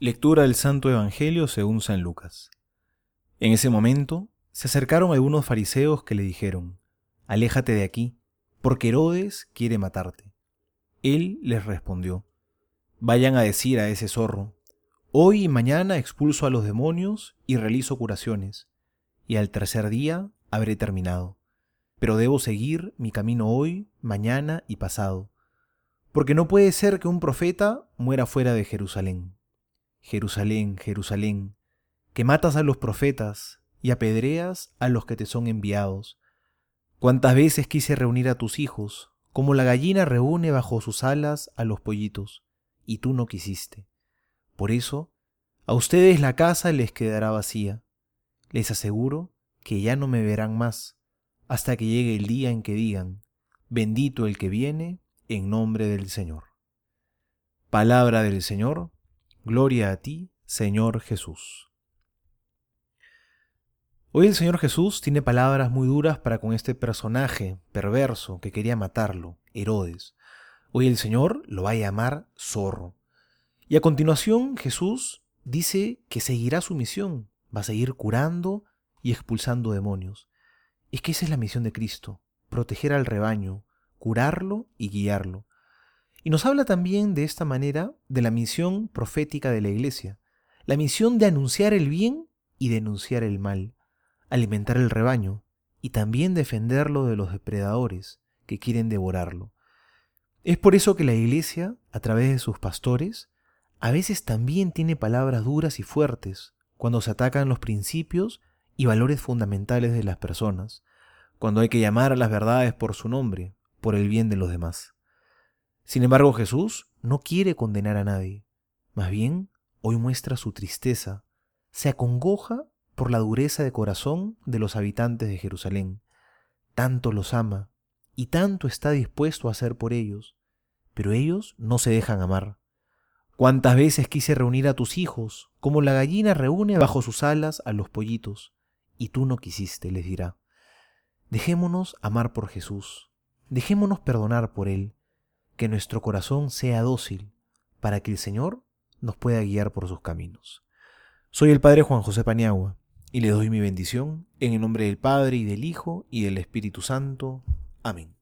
Lectura del Santo Evangelio según San Lucas. En ese momento se acercaron algunos fariseos que le dijeron, Aléjate de aquí, porque Herodes quiere matarte. Él les respondió, Vayan a decir a ese zorro, Hoy y mañana expulso a los demonios y realizo curaciones, y al tercer día habré terminado. Pero debo seguir mi camino hoy, mañana y pasado, porque no puede ser que un profeta muera fuera de Jerusalén. Jerusalén, Jerusalén, que matas a los profetas y apedreas a los que te son enviados. Cuántas veces quise reunir a tus hijos, como la gallina reúne bajo sus alas a los pollitos, y tú no quisiste. Por eso, a ustedes la casa les quedará vacía. Les aseguro que ya no me verán más, hasta que llegue el día en que digan, bendito el que viene en nombre del Señor. Palabra del Señor, Gloria a ti, Señor Jesús. Hoy el Señor Jesús tiene palabras muy duras para con este personaje perverso que quería matarlo, Herodes. Hoy el Señor lo va a llamar zorro. Y a continuación Jesús dice que seguirá su misión, va a seguir curando y expulsando demonios. Es que esa es la misión de Cristo, proteger al rebaño, curarlo y guiarlo. Y nos habla también de esta manera de la misión profética de la Iglesia, la misión de anunciar el bien y denunciar el mal, alimentar el rebaño y también defenderlo de los depredadores que quieren devorarlo. Es por eso que la Iglesia, a través de sus pastores, a veces también tiene palabras duras y fuertes cuando se atacan los principios y valores fundamentales de las personas, cuando hay que llamar a las verdades por su nombre, por el bien de los demás. Sin embargo, Jesús no quiere condenar a nadie. Más bien, hoy muestra su tristeza. Se acongoja por la dureza de corazón de los habitantes de Jerusalén. Tanto los ama y tanto está dispuesto a hacer por ellos, pero ellos no se dejan amar. Cuántas veces quise reunir a tus hijos, como la gallina reúne bajo sus alas a los pollitos, y tú no quisiste, les dirá. Dejémonos amar por Jesús, dejémonos perdonar por Él, que nuestro corazón sea dócil para que el Señor nos pueda guiar por sus caminos. Soy el Padre Juan José Paniagua y le doy mi bendición en el nombre del Padre y del Hijo y del Espíritu Santo. Amén.